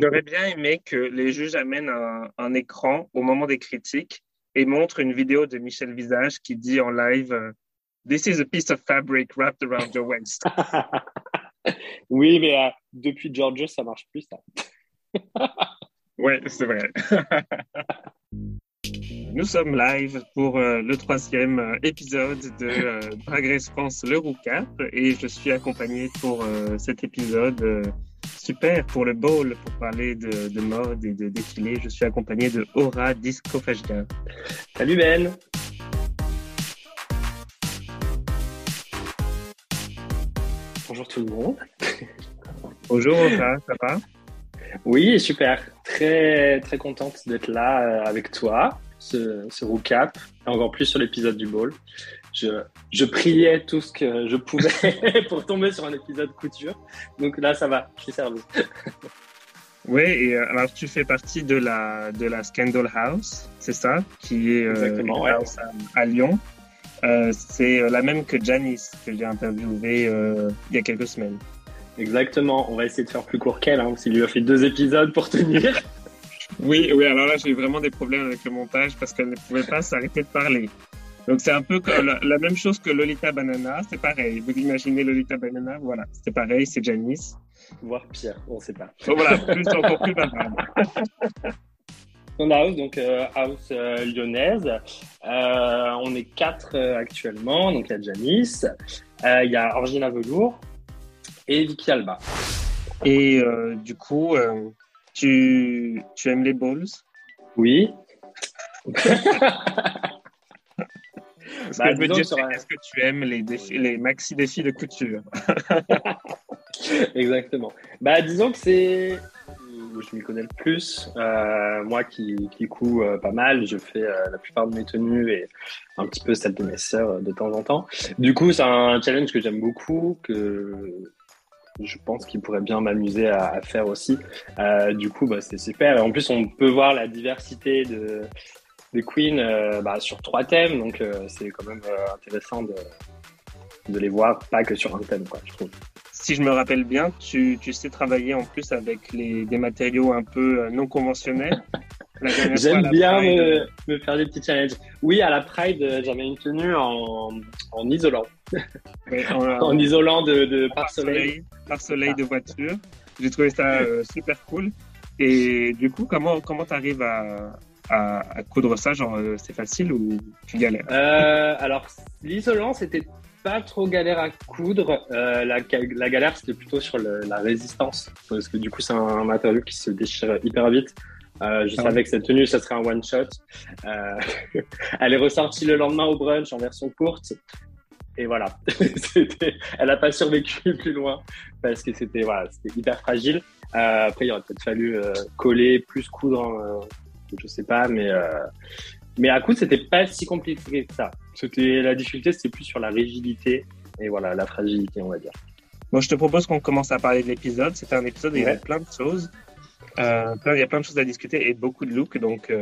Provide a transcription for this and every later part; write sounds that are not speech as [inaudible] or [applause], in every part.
J'aurais bien aimé que les juges amènent un, un, écran au moment des critiques et montrent une vidéo de Michel Visage qui dit en live euh, This is a piece of fabric wrapped around your waist. [laughs] oui, mais euh, depuis Georgia, ça marche plus, ça. [laughs] ouais, c'est vrai. [laughs] Nous sommes live pour euh, le troisième euh, épisode de euh, Drag Race France le Roucap et je suis accompagné pour cet épisode super pour le bowl pour parler de, de, mode et de défilé. Je suis accompagné de Aura Disco Salut Ben. Bonjour tout le monde. [laughs] Bonjour Aura, ça va? Oui, super. Très très contente d'être là avec toi ce, ce recap, et encore plus sur l'épisode du ball. Je, je, priais tout ce que je pouvais [laughs] pour tomber sur un épisode couture. Donc là, ça va, je suis servi. [laughs] oui, et euh, alors tu fais partie de la, de la Scandal House, c'est ça, qui est euh, house à, Lyon. Euh, c'est la même que Janice que j'ai interviewé il y a quelques semaines. Exactement, on va essayer de faire plus court qu'elle, hein, parce qu'il lui a fait deux épisodes pour tenir. [laughs] Oui, oui, alors là, j'ai eu vraiment des problèmes avec le montage parce qu'elle ne pouvait pas s'arrêter de parler. Donc, c'est un peu comme la, même chose que Lolita Banana, c'est pareil. Vous imaginez Lolita Banana, voilà, c'est pareil, c'est Janice. Voire pire, on ne sait pas. Donc, voilà, plus, encore plus bavarde. [laughs] On house, donc euh, house euh, lyonnaise. Euh, on est quatre actuellement, donc il y a Janice, il y a Orgina Velour et Vicky Alba. Et du coup, tu, tu aimes les balls? Oui. [laughs] Est-ce bah, que, tu aimes les, défis, les maxi défis de couture [laughs] Exactement. Bah, disons que c'est où je m'y connais le plus. Euh, moi qui, qui couds euh, pas mal, je fais euh, la plupart de mes tenues et un petit peu celle de mes sœurs de temps en temps. Du coup, c'est un challenge que j'aime beaucoup, que je pense qu'il pourrait bien m'amuser à, faire aussi. Euh, du coup, bah, c'est super. En plus, on peut voir la diversité de, des queens euh, bah, sur trois thèmes, donc euh, c'est quand même intéressant de, de les voir, pas que sur un thème, quoi, je trouve. Si je me rappelle bien, tu, tu sais travailler en plus avec les, des matériaux un peu non conventionnels. [laughs] J'aime bien me, me, faire des petits challenges. Oui, à la Pride, j'avais une tenue en, en isolant. [laughs] en, isolant de, de par soleil. Par soleil de voiture. J'ai trouvé ça euh, super cool. Et du coup, comment comment t'arrives à, à, coudre ça Genre, euh, c'est facile ou tu galères euh, Alors, l'isolant, c'était pas trop galère à coudre. la, la, galère, c'était plutôt sur la résistance. Parce que du coup, c'est un, matériau qui se déchire hyper vite. je ah savais que cette tenue, ça serait un one shot. [laughs] elle est ressortie le lendemain au brunch en version courte. Et voilà, [laughs] elle n'a pas survécu [laughs] plus loin parce que c'était voilà, hyper fragile. Euh, après, il aurait peut-être fallu euh, coller, plus coudre, hein, euh, je sais pas, mais mais à coup, c'était pas si compliqué que ça. C'était la difficulté, c'était plus sur la rigidité et voilà la fragilité, on va dire. Bon, je te propose qu'on commence à parler de l'épisode. C'était un épisode où il y avait plein de choses. il y a plein de choses à discuter et beaucoup de looks, donc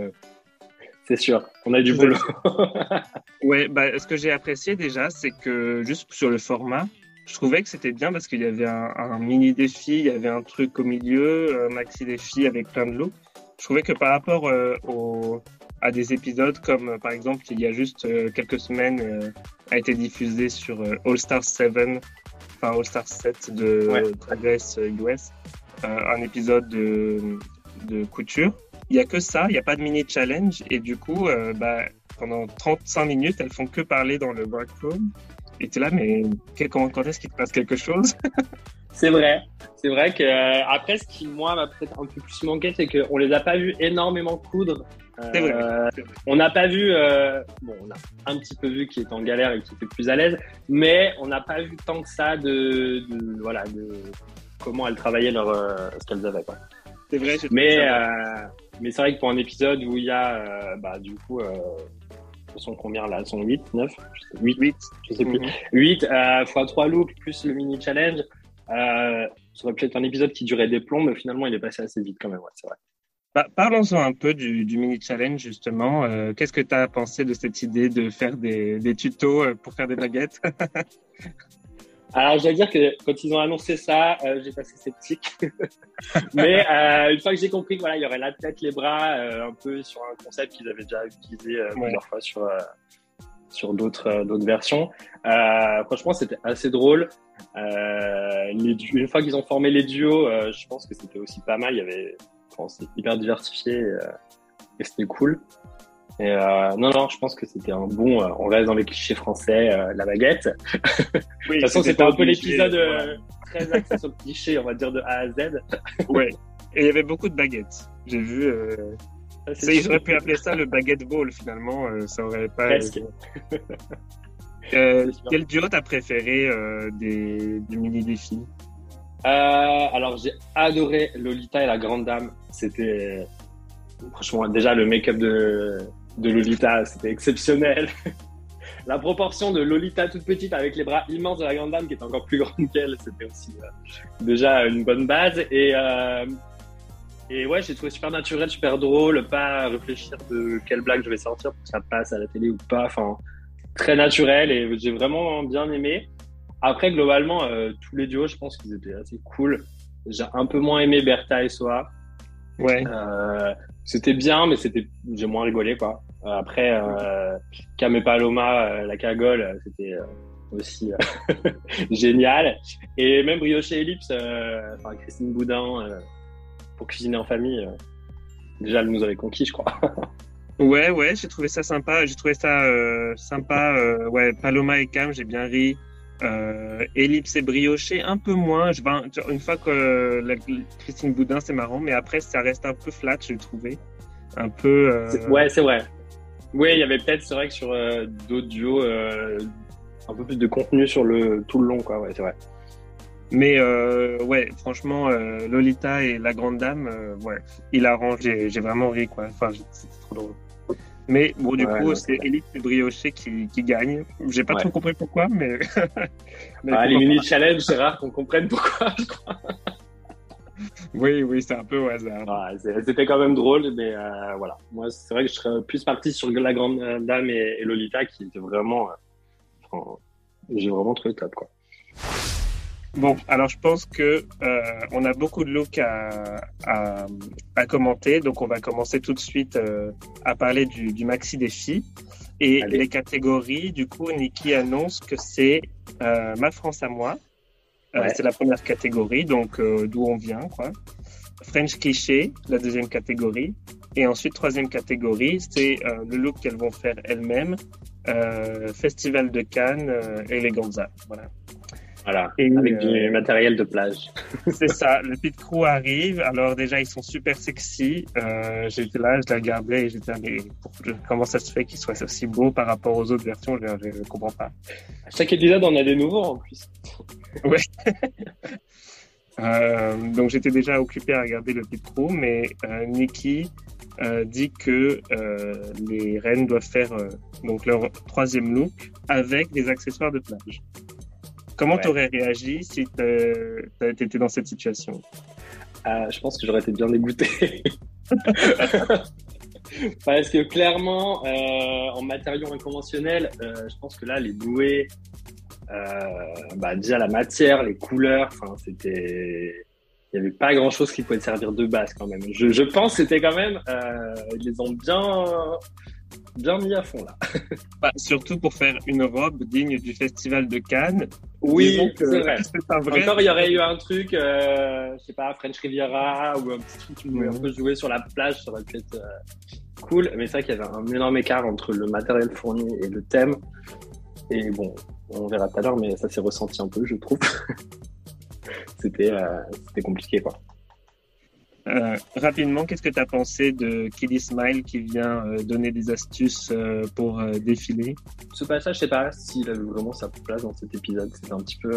c'est sûr. On a du boulot. [laughs] ouais, bah, ce que j'ai apprécié déjà, c'est que juste sur le format, je trouvais que c'était bien parce qu'il y avait un, mini défi, il y avait un truc au milieu, un maxi défi avec plein de looks. Je trouvais que par rapport euh, à des épisodes comme euh, par exemple il y a juste euh, quelques semaines a été diffusé sur All Star 7, enfin All Star 7 de ouais. US, un épisode de, de couture il y a que ça, il n'y a pas de mini challenge et du coup, euh, bah, pendant 35 minutes, elles font que parler dans le workroom. Et tu es là, mais quand est-ce qu'il te passe quelque chose? [laughs] C'est vrai, c'est vrai que euh, après, ce qui moi m'a peut-être un peu plus manqué, c'est qu'on les a pas vus énormément coudre. c'est vrai, euh, On n'a pas vu, bon, on a un petit peu vu qui est en galère et qui était plus à l'aise, mais on n'a pas vu tant que ça de, de, voilà, de comment elles travaillaient leur, ce qu'elles avaient. Quoi. C'est vrai. Mais mais c'est vrai que pour un épisode où il y a, euh, bah, du coup, euh, sont combien là sont 8, 9 8, 8, je sais plus. 8 euh, fois 3 looks plus le mini challenge. Euh, ça aurait pu être un épisode qui durait des plombs, mais finalement, il est passé assez vite quand même, ouais, c'est vrai. Bah, Parlons-en un peu du, du, mini challenge justement. Euh, Qu'est-ce que tu as pensé de cette idée de faire des, des tutos euh, pour faire des baguettes? [laughs] Alors, je dois dire que quand ils ont annoncé ça, euh, j'ai passé sceptique. [laughs] Mais euh, une fois que j'ai compris qu'il voilà, y aurait la tête, les bras, euh, un peu sur un concept qu'ils avaient déjà utilisé plusieurs fois sur sur d'autres d'autres versions. franchement, c'était assez drôle. Les, une fois qu'ils ont formé les duos, je pense que c'était aussi pas mal. Il y avait, c'était hyper diversifié et c'était cool. Et euh, non, non, je pense que c'était un bon. Euh, on reste dans les clichés français, euh, la baguette. Oui, [laughs] de toute façon, c'était un peu l'épisode euh, très axé sur le cliché, on va dire de A à Z. ouais. Et il y avait beaucoup de baguettes. J'ai vu. Ils auraient pu appeler ça le baguette ball finalement. ça aurait pas. Presque. [laughs] quel duo t'as préféré des, des mini défis Alors j'ai adoré Lolita et la Grande Dame. C'était franchement déjà le make-up de de Lolita, c'était exceptionnel. [laughs] la proportion de Lolita toute petite avec les bras immenses de la grande dame qui est encore plus grande [laughs] qu'elle, c'était aussi euh, déjà une bonne base. Et, euh, et ouais, j'ai trouvé super naturel, super drôle, pas réfléchir de quelle blague je vais sortir pour que ça passe à la télé ou pas. Enfin, très naturel et j'ai vraiment bien aimé. Après, globalement, euh, tous les duos, je pense qu'ils étaient assez cool. J'ai un peu moins aimé Bertha et Soa. Ouais. Euh, c'était bien, mais c'était j'ai moins rigolé quoi. Euh, après, euh, Cam et Paloma, euh, la cagole, euh, c'était aussi [laughs] génial. Et même Brioche et Ellipse, enfin Christine Boudin, pour cuisiner en famille, déjà elle nous avait conquis, je crois. [laughs] ouais, ouais, j'ai trouvé ça sympa. J'ai trouvé ça sympa. ouais, Paloma et Cam, j'ai bien ri. Euh, Ellipse et brioché, un peu moins. Je, une fois que la, Christine Boudin, c'est marrant, mais après, ça reste un peu flat, j'ai trouvé. Un peu. Euh... Ouais, c'est vrai. Oui, il y avait peut-être, c'est vrai que sur euh, d'autres duos, euh, un peu plus de contenu sur le tout le long, quoi. Ouais, c'est vrai. Mais euh, ouais, franchement, Lolita et la Grande Dame, ouais, il arrange. J'ai vraiment ri, quoi. Enfin, c'était trop drôle. Mais bon, du coup, c'est Elite et Brioché qui, qui gagne. J'ai pas trop compris pourquoi, mais. [laughs] mais ah, les mini challenge, c'est rare qu'on comprenne pourquoi, je crois. oui, oui, c'est un peu au hasard. C'était quand même drôle, mais euh, voilà. Moi, c'est vrai que je serais plus parti sur La Grande Dame et, Lolita, qui étaient vraiment. Euh, J'ai vraiment trouvé top, quoi. Bon, alors je pense que euh, on a beaucoup de looks à, à, à, commenter, donc on va commencer tout de suite euh, à parler du, du maxi défi et les catégories. Du coup, Niki annonce que c'est euh, ma France à moi. Euh, c'est la première catégorie, donc euh, d'où on vient, quoi. French cliché, la deuxième catégorie, et ensuite troisième catégorie, c'est euh, le look qu'elles vont faire elles-mêmes. Festival de Cannes, Eleganza, voilà. Voilà, et avec du euh, matériel de plage. [laughs] c'est ça, le pit crew arrive. Alors déjà, ils sont super sexy. Euh, j'étais là, je les regardais et j'étais mais comment ça se fait qu'ils soient aussi beaux par rapport aux autres versions? Je ne comprends pas. À chaque épisode, on a des nouveaux en plus. [laughs] ouais. [laughs] euh, donc j'étais déjà occupé à regarder le pit crew, mais euh, Nikki euh, dit que euh, les reines doivent faire euh, donc leur troisième look avec des accessoires de plage. Comment tu aurais réagi si tu étais dans cette situation? Euh, Je pense que j'aurais été bien dégoûté. [laughs] Parce que clairement, euh, en matériaux inconventionnels, euh, je pense que là, les bouées, bah, déjà la matière, les couleurs, c'était il n'y avait pas grand chose qui pouvait servir de base quand même. Je, je pense que c'était quand même, ils les ont bien, bien mis à fond là. [laughs] Bah, surtout pour faire une robe digne du festival de Cannes. Oui, c'est vrai. Encore, il y aurait eu un truc, euh, je sais pas, French Riviera ou un petit truc qui pouvait un peu jouer sur la plage, ça aurait pu être euh, cool. Mais c'est vrai qu'il y avait un énorme écart entre le matériel fourni et le thème. Et bon, on verra tout à l'heure, mais ça s'est ressenti un peu, je trouve. [laughs] c'était, euh, c'était compliqué, quoi. Euh, rapidement, qu'est-ce que tu as pensé de Kiddy Smile qui vient euh, donner des astuces euh, pour défiler? Ce passage, je sais pas s'il a vraiment sa place dans cet épisode. C'était un petit peu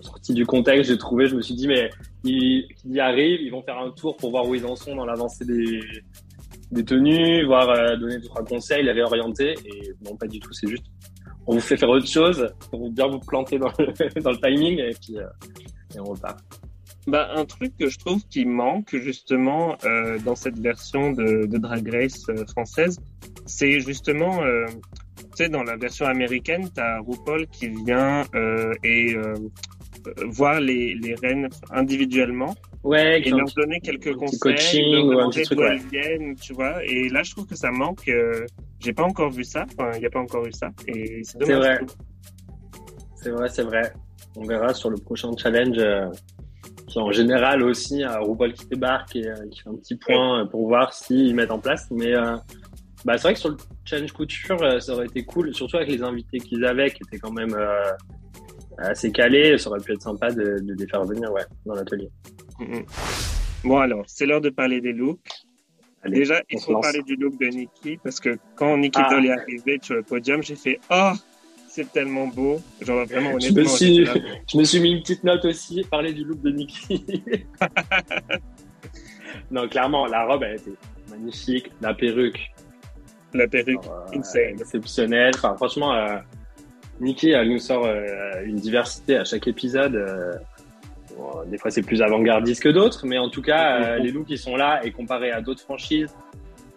sorti du contexte, j'ai trouvé. Je me suis dit, mais ils, y arrivent, ils vont faire un tour pour voir où ils en sont dans l'avancée des, tenues, voir donner trois conseils, les réorienter. Et non, pas du tout. C'est juste, on vous fait faire autre chose pour bien vous planter dans le, [laughs] dans le timing et puis et on repart. Bah, un truc que je trouve qui manque justement euh, dans cette version de, de Drag Race euh, française, c'est justement euh, sais, dans la version américaine, tu as RuPaul qui vient euh, et euh, voir les, les reines individuellement Ouais, et leur donner quelques conseils, coaching leur ou un demander d'où elles viennent, tu vois. Et là, je trouve que ça manque. euh, J'ai pas encore vu ça. Enfin, il n'y a pas encore eu ça. Et c'est dommage. vrai. je trouve. C'est vrai, c'est vrai. On verra sur le prochain challenge. Euh, qui en général aussi, à RuPaul qui débarque et euh, qui fait un petit point euh, pour voir s'ils mettent en place. Mais euh, bah, c'est vrai que sur le challenge couture, euh, ça aurait été cool, surtout avec les invités qu'ils avaient, qui étaient quand même euh, assez calés. Ça aurait pu être sympa de, de les faire venir ouais, dans l'atelier. Mhm. Bon, alors, c'est l'heure de parler des looks. Allez, Déjà, il faut lance. parler du look de Nikki parce que quand Nikki Ah. Doll est arrivée sur le podium, j'ai fait Oh, c'est tellement beau. Genre, vraiment, Je honnêtement. me suis-. [laughs] Je me suis mis une petite note aussi, parler du look de Nikki. [laughs] non, clairement, la robe, elle était magnifique. La perruque, La perruque, euh, insane. exceptionnelle. Enfin, franchement, euh, Nikki, elle nous sort euh, une diversité à chaque épisode. euh, bon, des fois, c'est plus avant-gardiste que d'autres, mais en tout cas, les looks, ils sont là. Et comparé à d'autres franchises,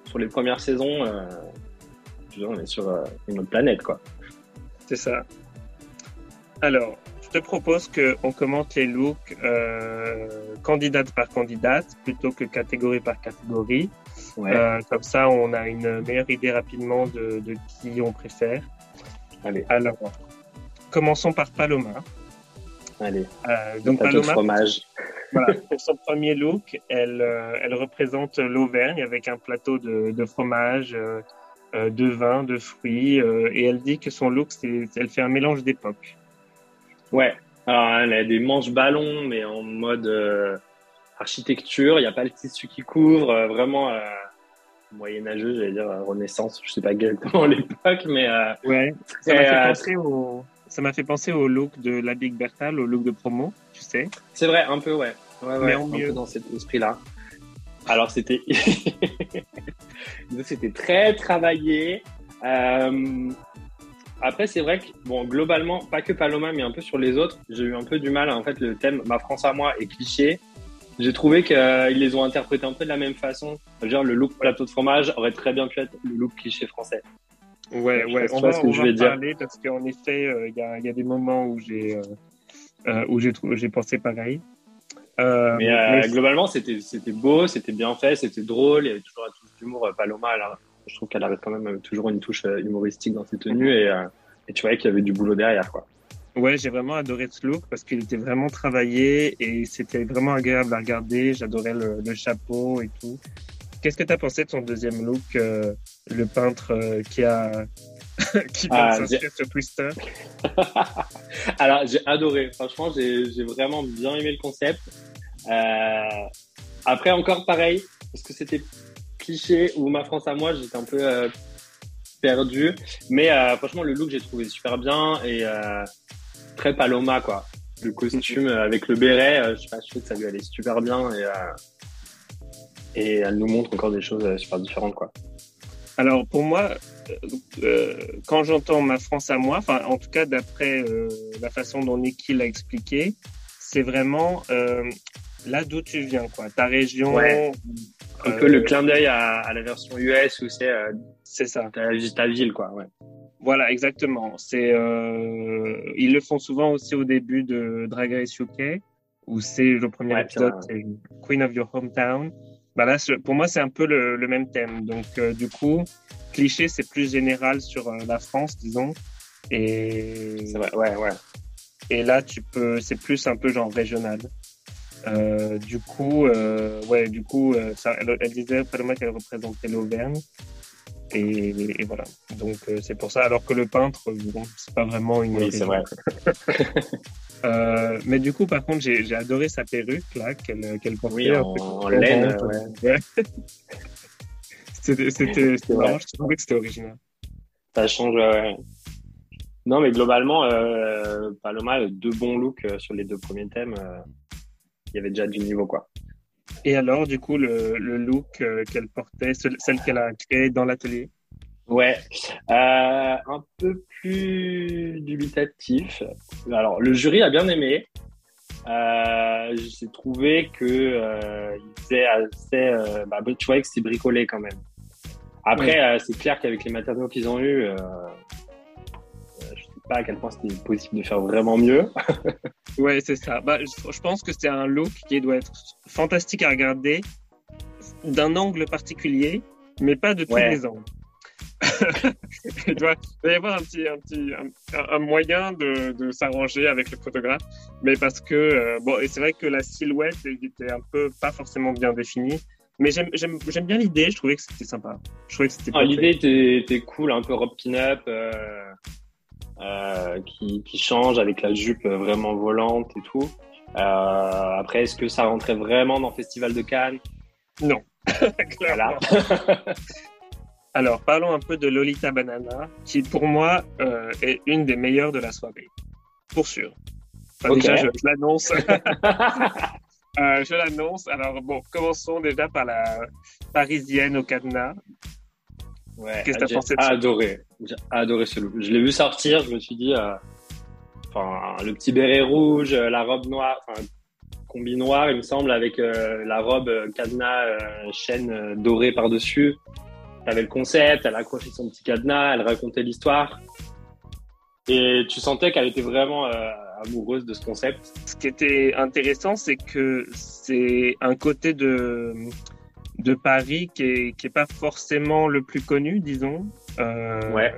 sur les premières saisons, je on est sur une autre planète, quoi. C'est ça. Alors, je te propose qu'on commente les looks euh, candidate par candidate plutôt que catégorie par catégorie. Ouais. Euh, comme ça, on a une meilleure idée rapidement de, de qui on préfère. Allez, Alors, commençons par Paloma. allez. Euh, donc, Plateau de Paloma, fromage. voilà, [laughs] pour son premier look, elle, euh, elle représente l'Auvergne avec un plateau de, de fromage, de vin, de fruits, euh, et elle dit que son look, c'est, elle fait un mélange d'époques. Ouais. Alors, elle a des manches ballons, mais en mode euh, architecture. Il n'y a pas le tissu qui couvre. euh, vraiment euh, moyenâgeux, j'allais dire euh, Renaissance. Je sais pas exactement [laughs] l'époque, mais euh, Ouais. Ça m'a fait euh, penser au, ça m'a fait penser au look de la Big Bertal, au look de promo, tu sais. c'est vrai, un peu, ouais. ouais, ouais Mais en un mieux. peu dans cet esprit-là. Alors, c'était [laughs] [laughs] c'était très travaillé. Euh, Après, c'est vrai que, bon, globalement, pas que Paloma, mais un peu sur les autres, j'ai eu un peu du mal. En fait, le thème Ma France à moi est cliché. J'ai trouvé qu'ils les ont interprétés un peu de la même façon. Dire, le look plateau de fromage aurait très bien pu être le look cliché français. Ouais, Je ouais. On va, ce que on je va vais dire. parler parce qu'en effet, euh, il y, a, il y a des moments où j'ai, euh, euh, j'ai pensé pareil. Euh, Mais, euh, mais- globalement, c'était c'était beau, c'était bien fait, c'était drôle. Il y avait toujours la touche d'humour. euh, Paloma, elle je trouve qu'elle avait quand même toujours une touche humoristique dans ses tenues et, euh, et tu voyais qu'il y avait du boulot derrière, quoi. Ouais, j'ai vraiment adoré ce look parce qu'il était vraiment travaillé et c'était vraiment agréable à regarder. J'adorais le, le chapeau et tout. Qu'est-ce que tu as pensé de son deuxième look, le peintre qui a [laughs] qui Ah, de s'inscrire sur Twister? [laughs] Alors, j'ai adoré. Franchement, j'ai j'ai vraiment bien aimé le concept. Euh, après, encore pareil, parce que c'était cliché ou ma France à moi, j'étais un peu euh, perdu. Mais euh, franchement, le look, j'ai trouvé super bien et euh, très Paloma, quoi. Le [laughs] costume euh, avec le béret, euh, je sais pas, je trouve que ça lui allait super bien et, euh, et elle nous montre encore des choses super différentes, quoi. Alors pour moi, quand j'entends ma France à moi, enfin en tout cas d'après euh, la façon dont Nikki l'a expliqué, c'est vraiment euh, là d'où tu viens, quoi? Ta région. Ouais. Un peu le clin d'œil à, à la version US où c'est euh, C'est ça. ta, ta ville, quoi. Ouais. Voilà, exactement. C'est euh, ils le font souvent aussi au début de Drag Race UK, où c'est le premier Ouais, épisode, c'est Queen of Your Hometown. Bah là, pour moi, c'est un peu le, le même thème. Donc, euh, du coup, cliché, c'est plus général sur euh, la France, disons. Et, C'est vrai, ouais, ouais. et là, tu peux, c'est plus un peu genre régional. Euh, du coup, euh, ouais, du coup, euh, ça, elle, elle disait Paloma qu'elle représentait l'Auvergne. Et, et voilà. Donc, euh, c'est pour ça. Alors que le peintre, bon, c'est pas vraiment une. Oui, c'est vrai. [laughs] Mais du coup, par contre, j'ai adoré sa perruque, là, qu'elle qu'elle portait. Oui, en, en laine, ouais. Ouais. [laughs] C'était c'était- c'était vrai. marrant, je trouvais que c'était original. Ça change, ouais. Non, mais globalement, Paloma deux bons looks sur les deux premiers thèmes. Il y avait déjà du niveau, quoi. Et alors, du coup, le, le look euh, qu'elle portait, ce- celle qu'elle a créé dans l'atelier? Ouais, euh, un peu plus dubitatif. Alors, le jury a bien aimé. Euh, J'ai trouvé que euh, il faisait assez. bah, tu voyais que c'était bricolé quand même. Après, c'est clair qu'avec les matériaux qu'ils ont eu, pas à quel point c'était possible de faire vraiment mieux. [laughs] ouais, c'est ça. Bah, je, pense que c'est un look qui doit être fantastique à regarder d'un angle particulier, mais pas de tous les angles. [laughs] il, doit, y avoir un petit, un, petit, un, moyen de, de s'arranger avec le photographe, mais parce que euh, bon, et c'est vrai que la silhouette était un peu pas forcément bien définie. Mais j'aime bien l'idée, je trouvais que c'était sympa. Je trouvais que c'était ah, L'idée était, était, cool, un peu robe pin-up, euh, euh, qui, qui, change avec la jupe vraiment volante et tout. Euh, après, est-ce que ça rentrait vraiment dans le Festival de Cannes? Non. [laughs] [laughs] Alors, parlons un peu de Lolita Banana, qui pour moi euh, est une des meilleures de la soirée. Pour sûr. Déjà, je l'annonce. [laughs] Euh, je l'annonce. Alors, bon, commençons déjà par la parisienne au cadenas. Ouais, Qu'est-ce que tu as pensé de ça? adoré. J'ai adoré ce look. Je l'ai vu sortir, je me suis dit, euh, enfin, le petit béret rouge, la robe noire, enfin, combi noir, il me semble, avec la robe cadenas chaîne dorée par-dessus. T'avais le concept, elle accrochait son petit cadenas, elle racontait l'histoire. Et tu sentais qu'elle était vraiment euh, amoureuse de ce concept. Ce qui était intéressant, c'est que c'est un côté de, de Paris qui est, qui est pas forcément le plus connu, disons. Euh, ouais.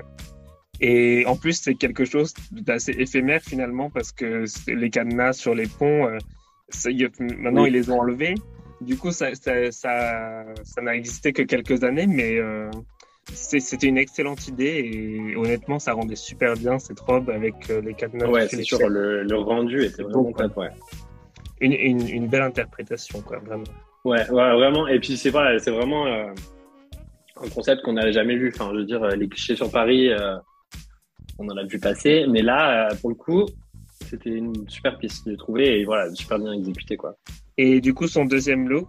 Et en plus, c'est quelque chose d'assez éphémère finalement parce que les cadenas sur les ponts, euh, maintenant ils les ont enlevés. Du coup, ça, ça, ça, ça n'a existé que quelques années, mais euh, c'était une excellente idée et honnêtement, ça rendait super bien cette robe avec euh, les cadenas. Ouais, c'est sûr, le, le, rendu était vraiment top, ouais. Une, une, une, belle interprétation, quoi, vraiment. Ouais, ouais vraiment. Et puis, c'est voilà, c'est vraiment euh, un concept qu'on n'avait jamais vu. Enfin, je veux dire, les clichés sur Paris, on en a vu passer, mais là, pour le coup, c'était une super piste, de trouver et voilà, super bien exécuté, quoi. Et du coup, son deuxième look?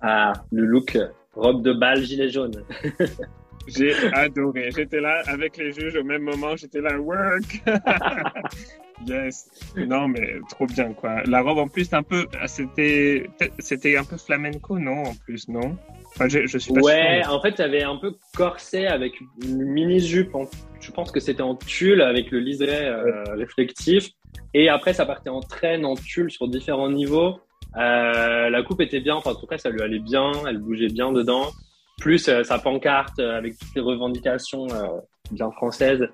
Ah, le look robe de bal, gilet jaune. [laughs] J'ai adoré. J'étais là avec les juges au même moment. J'étais là, work. [laughs] yes. Non, mais trop bien, quoi. La robe, en plus, un peu, c'était, c'était un peu flamenco, non, en plus, non? Enfin, je, je suis pas Ouais, en fait, ça avait un peu corset avec une mini jupe. Je pense que c'était en tulle avec le liseré euh, réflectif. Et après, ça partait en traîne, en tulle sur différents niveaux. Euh, la coupe était bien, enfin en tout cas ça lui allait bien, elle bougeait bien dedans. Plus euh, sa pancarte avec toutes les revendications euh, bien françaises,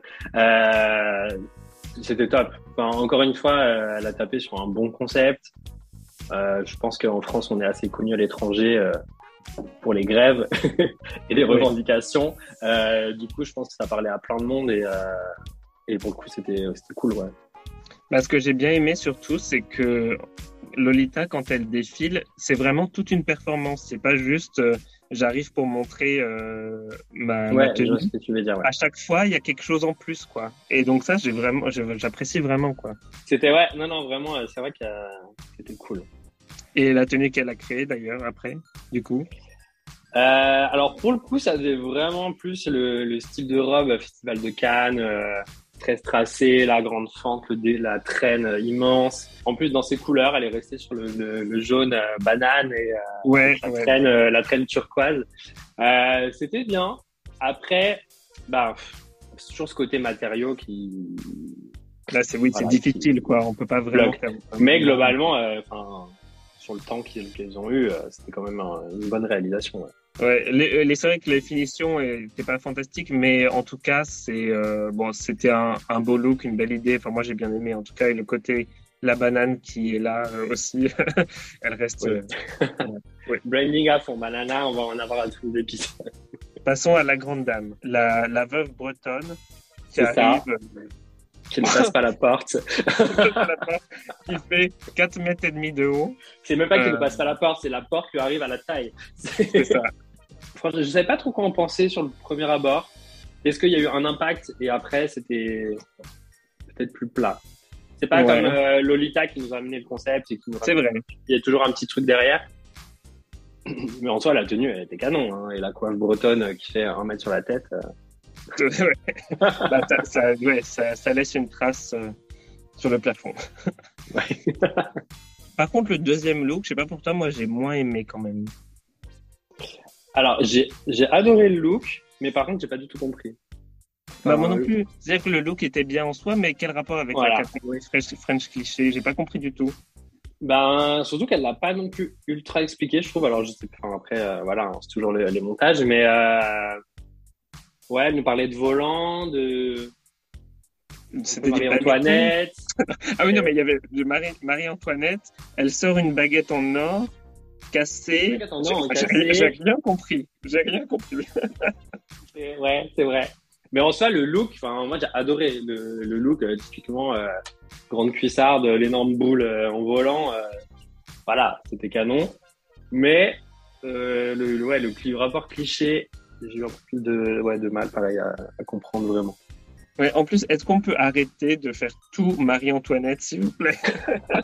c'était top. Enfin, encore une fois, elle a tapé sur un bon concept. je pense qu'en France on est assez connu à l'étranger pour les grèves [laughs] et les revendications. du coup, je pense que ça parlait à plein de monde et, et pour le coup c'était cool, ouais. Bah, ce que j'ai bien aimé surtout, c'est que Lolita, quand elle défile, c'est vraiment toute une performance. C'est pas juste euh, j'arrive pour montrer euh, ma, ouais, tenue. Ce que tu veux dire, À chaque fois, il y a quelque chose en plus, quoi. Et donc ça, j'ai vraiment, j'apprécie vraiment, quoi. C'était ouais, non, non, vraiment, euh, c'est vrai que c'était cool. Et la tenue qu'elle a créée d'ailleurs après, du coup? alors pour le coup, ça faisait vraiment plus le, le style de robe Festival de Cannes très tracée, la grande fente, le, la traîne immense. En plus, dans ses couleurs, elle est restée sur le, le, jaune euh, banane et euh, ouais, la, Traîne, euh, la traîne turquoise. C'était bien. Après, bah, c'est toujours ce côté matériau qui. Là, c'est oui, c'est difficile, quoi. On peut pas vraiment. Mais globalement, sur le temps qu'ils ont eu, c'était quand même une bonne réalisation. Ouais, les, les, c'est vrai que les finitions n'étaient pas fantastiques, mais en tout cas, c'est euh, bon, c'était un, un, beau look, une belle idée. Enfin, moi, j'ai bien aimé. En tout cas, et le côté la banane qui est là euh, aussi, [laughs] elle reste. Oui. Euh, [laughs] Branding à fond, banana, on va en avoir à tous les. Passons à la grande dame, la, la veuve bretonne qui arrive. Ça. Qui ne passe pas la porte. [laughs] qui fait 4 mètres et demi de haut. C'est même pas qu'il ne passe pas la porte, c'est la porte qui arrive à la taille. C'est ça. [laughs] Franchement, je ne savais pas trop quoi en penser sur le premier abord. Est-ce qu'il y a eu un impact et après c'était peut-être plus plat? C'est pas comme euh, Lolita qui nous a amené le concept C'est vrai. Il y a toujours un petit truc derrière. Mais en soi, la tenue, elle était canon. Hein. Et la coiffe bretonne qui fait un mètre sur la tête. Euh. [laughs] bah, ça, ouais, ça, ça, laisse une trace euh, sur le plafond. [laughs] [laughs] Par contre, le deuxième look, je sais pas pour toi, moi j'ai moins aimé quand même. Alors, j'ai adoré le look, mais par contre, j'ai pas du tout compris. Bah, moi non plus. C'est-à-dire que le look était bien en soi, mais quel rapport avec la catégorie French, French cliché? J'ai pas compris du tout. Ben, surtout qu'elle l'a pas non plus ultra expliqué, je trouve. Alors, je sais pas, après, euh, voilà, hein, c'est toujours les, montages, mais euh... ouais, elle nous parlait de volant, de. C'était Marie-Antoinette. [laughs] ah oui, non, mais il y avait Marie-Antoinette. elle sort une baguette en or cassée. J'ai rien compris. J'ai rien compris. ouais, c'est vrai. Mais en soi, le look, enfin, moi j'ai adoré le, le look, euh, typiquement euh, grande cuissarde, l'énorme boule euh, en volant. voilà, c'était canon. Mais le, ouais, le rapport cliché, j'ai eu un peu plus de, ouais, de mal, pareil, à, à comprendre vraiment. Ouais, en plus, est-ce qu'on peut arrêter de faire tout Marie-Antoinette, s'il vous plaît? [laughs]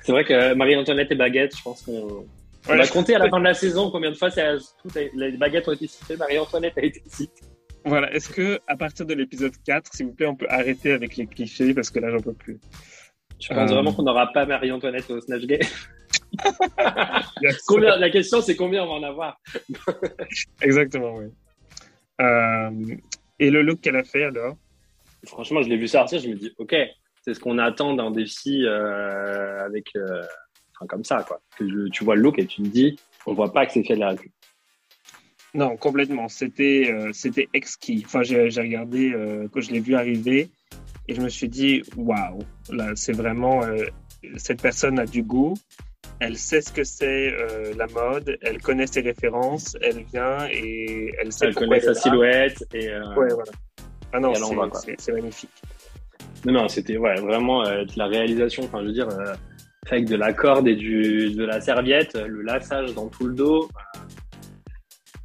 C'est vrai que Marie-Antoinette et Baguette, je pense qu'on on va compter à la fin de la saison combien de fois toutes les baguettes ont été citées, Marie-Antoinette a été citée. Voilà, est-ce que à partir de l'épisode 4, s'il vous plaît, on peut arrêter avec les clichés parce que là, j'en peux plus. Je pense euh. vraiment qu'on n'aura pas Marie-Antoinette au Snatch Game. [laughs] combien, la question, c'est combien on va en avoir? [laughs] Exactement, oui. Euh, et le look qu'elle a fait alors? Franchement, je l'ai vu sortir, je me dis, ok, c'est ce qu'on attend d'un défi euh, avec comme ça, quoi. Que tu vois le look et tu te dis, on voit pas que c'est fait de la récup. Non, complètement. C'était euh, c'était exquis. Enfin, j'ai regardé euh, quand je l'ai vu arriver et je me suis dit, waouh, là, c'est vraiment euh, cette personne a du goût. Elle sait ce que c'est la mode. Elle connaît ses références. Elle vient et elle sait. Elle connaît sa silhouette et. Ouais, voilà. Ah non, c'est magnifique. Non, non, c'était ouais, vraiment la réalisation. Enfin, je veux dire avec de la corde et du, de la serviette, le lassage dans tout le dos.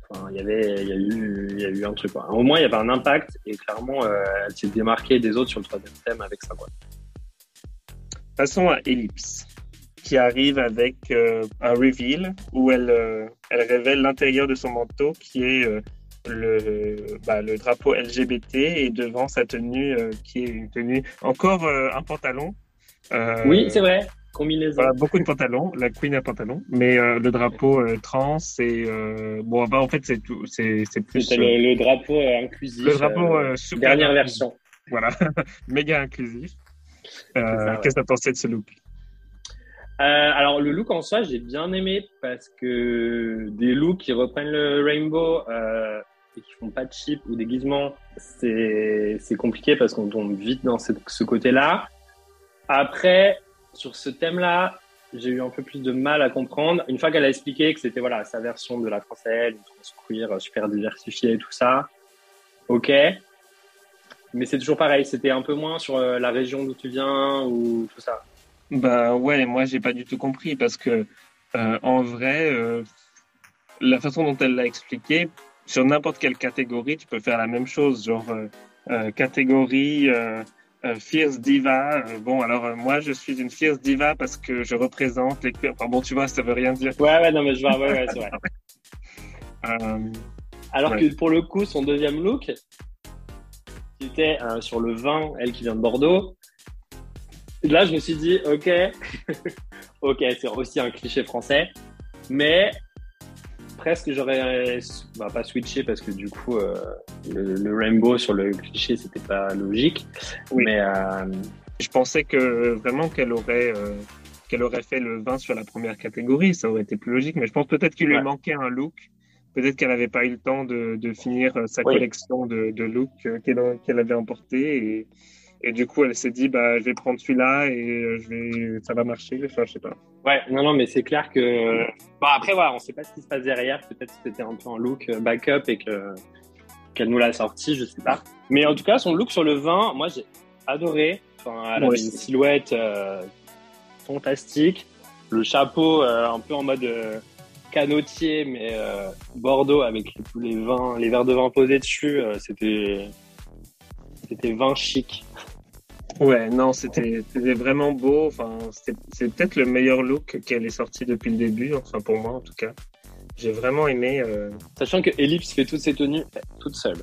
Enfin, il y avait, il y a eu, il y a eu un truc. Quoi. Au moins, il y avait un impact et clairement, euh, elle s'est démarquée des autres sur le troisième thème avec ça. Quoi. Passons à Ellipse, qui arrive avec euh, un reveal où elle, euh, elle révèle l'intérieur de son manteau qui est euh, le, bah, le drapeau LGBT et devant sa tenue qui est une tenue encore un pantalon. oui, c'est vrai beaucoup de pantalons, la Queen a pantalon, mais le drapeau trans, c'est euh, bon, bah, en fait c'est tout, c'est plus. C'est le, drapeau inclusif. Le drapeau dernière version. Voilà, [laughs] méga inclusif. Qu'est-ce que tu as pensé de ce look? Alors le look en soi, j'ai bien aimé parce que des looks qui reprennent le rainbow et qui font pas de chip ou déguisement, c'est c'est compliqué parce qu'on tombe vite dans ce côté-là. Après, sur ce thème-là, j'ai eu un peu plus de mal à comprendre. Une fois qu'elle a expliqué que c'était voilà sa version de la française, une trans super diversifiée et tout ça, ok. Mais c'est toujours pareil, c'était un peu moins sur euh, la région d'où tu viens ou tout ça. Bah ouais, moi j'ai pas du tout compris parce que euh, en vrai, euh, la façon dont elle l'a expliqué, sur n'importe quelle catégorie, tu peux faire la même chose, genre catégorie euh, fierce diva. Bon, alors moi, je suis une fierce diva parce que je représente les Enfin, bon, tu vois, ça veut rien dire. Ouais, ouais, non, mais je vois, ouais, ouais, c'est vrai. [laughs] alors que pour le coup, son deuxième look, qui était sur le vin, elle qui vient de Bordeaux. Là, je me suis dit, ok, [laughs] ok, c'est aussi un cliché français, mais presque j'aurais bah, pas switché parce que du coup euh, le, rainbow sur le cliché c'était pas logique. Mais euh, je pensais que vraiment qu'elle aurait euh, qu'elle aurait fait le 20 sur la première catégorie. Ça aurait été plus logique. Mais je pense peut-être qu'il lui manquait un look. Peut-être qu'elle n'avait pas eu le temps de, de finir sa collection de, de looks qu'elle avait emporté et et du coup, elle s'est dit, bah, je vais prendre celui-là et euh, je vais, ça va marcher. Enfin, je sais pas. Ouais, non, non, mais c'est clair que, bon, après, voilà, on sait pas ce qui se passe derrière. Peut-être que c'était un peu un look euh, backup et que, qu'elle nous l'a sorti, je sais pas. Mais en tout cas, son look sur le vin, moi, j'ai adoré. Enfin, elle avait une silhouette euh, fantastique. Le chapeau, un peu en mode canotier, mais Bordeaux avec tous les vins, les verres de vin posés dessus, c'était, c'était vin chic. Ouais, non, c'était vraiment beau. Enfin, c'est peut-être le meilleur look qu'elle est sorti depuis le début, enfin pour moi en tout cas. J'ai vraiment aimé. Euh, Sachant que Ellipse fait toutes ses tenues toute seule.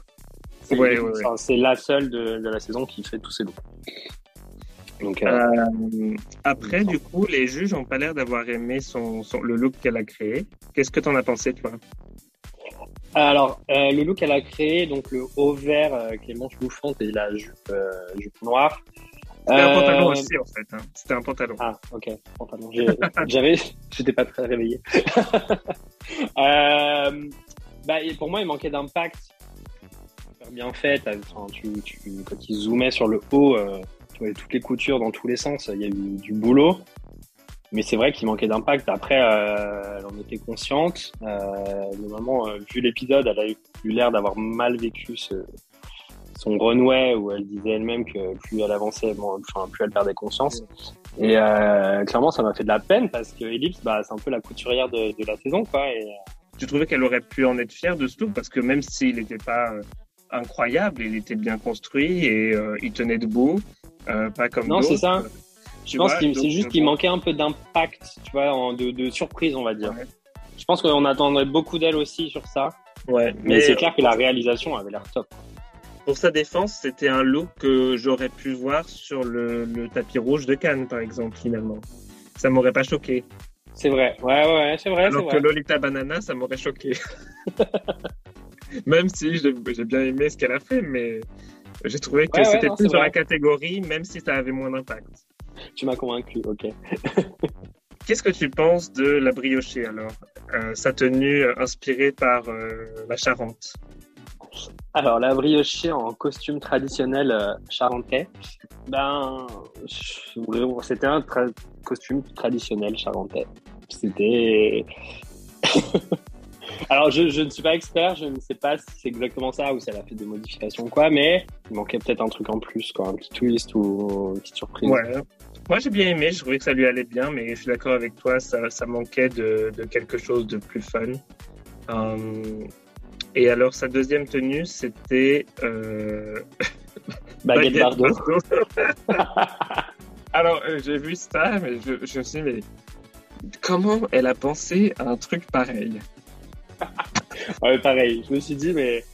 C'est ouais, ouais, ouais. la seule de, de, la saison qui fait tous ses looks. Donc, euh... Euh, après, du coup, les juges n'ont pas l'air d'avoir aimé son, son, le look qu'elle a créé. Qu'est-ce que tu en as pensé, toi? Alors, euh, le look qu'elle a créé, donc le haut vert euh, bouffantes et la jupe, euh, jupe noire. C'était un pantalon Euh, aussi, en fait. hein. C'était un pantalon. Ah, ok, pantalon. [laughs] J'avais, j'étais pas très réveillé. [laughs] bah, et pour moi, il manquait d'impact. Super bien fait. Enfin, tu, tu, quand il zoomait sur le haut, tu voyais toutes les coutures dans tous les sens. Il y a eu du boulot. Mais c'est vrai qu'il manquait d'impact. Après, euh, elle en était consciente. Euh, normalement, euh, vu l'épisode, elle a eu l'air d'avoir mal vécu ce, son runway où elle disait elle-même que plus elle avançait, bon, enfin, plus elle perdait conscience. Et euh, clairement, ça m'a fait de la peine parce que Ellipse, bah, c'est un peu la couturière de, de la saison, quoi. Et, euh, Tu trouvais qu'elle aurait pu en être fière de ce look parce que même s'il n'était pas incroyable, il était bien construit et euh, il tenait debout, euh, pas comme Non, c'est d'autres. Je pense donc, c'est juste euh, qu'il manquait un peu d'impact, tu vois, en- de, de surprise, on va dire. Ouais. Je pense qu'on attendrait beaucoup d'elle aussi sur ça. Ouais, Mais, c'est clair que la réalisation avait l'air top. Pour sa défense, c'était un look que j'aurais pu voir sur le, le tapis rouge de Cannes, par exemple, finalement. Ça m'aurait pas choqué. C'est vrai. Ouais, ouais, ouais, c'est vrai, Alors que vrai. Lolita Banana, ça m'aurait choqué. [laughs] même si j'ai bien aimé ce qu'elle a fait, mais j'ai trouvé que Ouais, c'était plus dans vrai. la catégorie, même si ça avait moins d'impact. Tu m'as convaincu, ok. [laughs] Qu'est-ce que tu penses de la briochée alors? Euh, Sa tenue euh, inspirée par euh, la Charente. Alors, la briochée en costume traditionnel euh, charentais, ben, c'était un tra- costume traditionnel charentais. C'était. [laughs] Alors, je, je ne suis pas expert, je ne sais pas si c'est exactement ça ou si elle a fait des modifications ou quoi, mais il manquait peut-être un truc en plus, quoi, un petit twist ou une petite surprise. Ouais. Moi j'ai bien aimé, je trouvais que ça lui allait bien, mais je suis d'accord avec toi, ça, ça manquait de, de quelque chose de plus fun. Euh, et alors sa deuxième tenue, c'était euh, [laughs] Baguette. Bardot. [laughs] alors euh, j'ai vu ça, mais je, je me suis dit, mais comment elle a pensé à un truc pareil? [laughs] Ouais, pareil. Je me suis dit, mais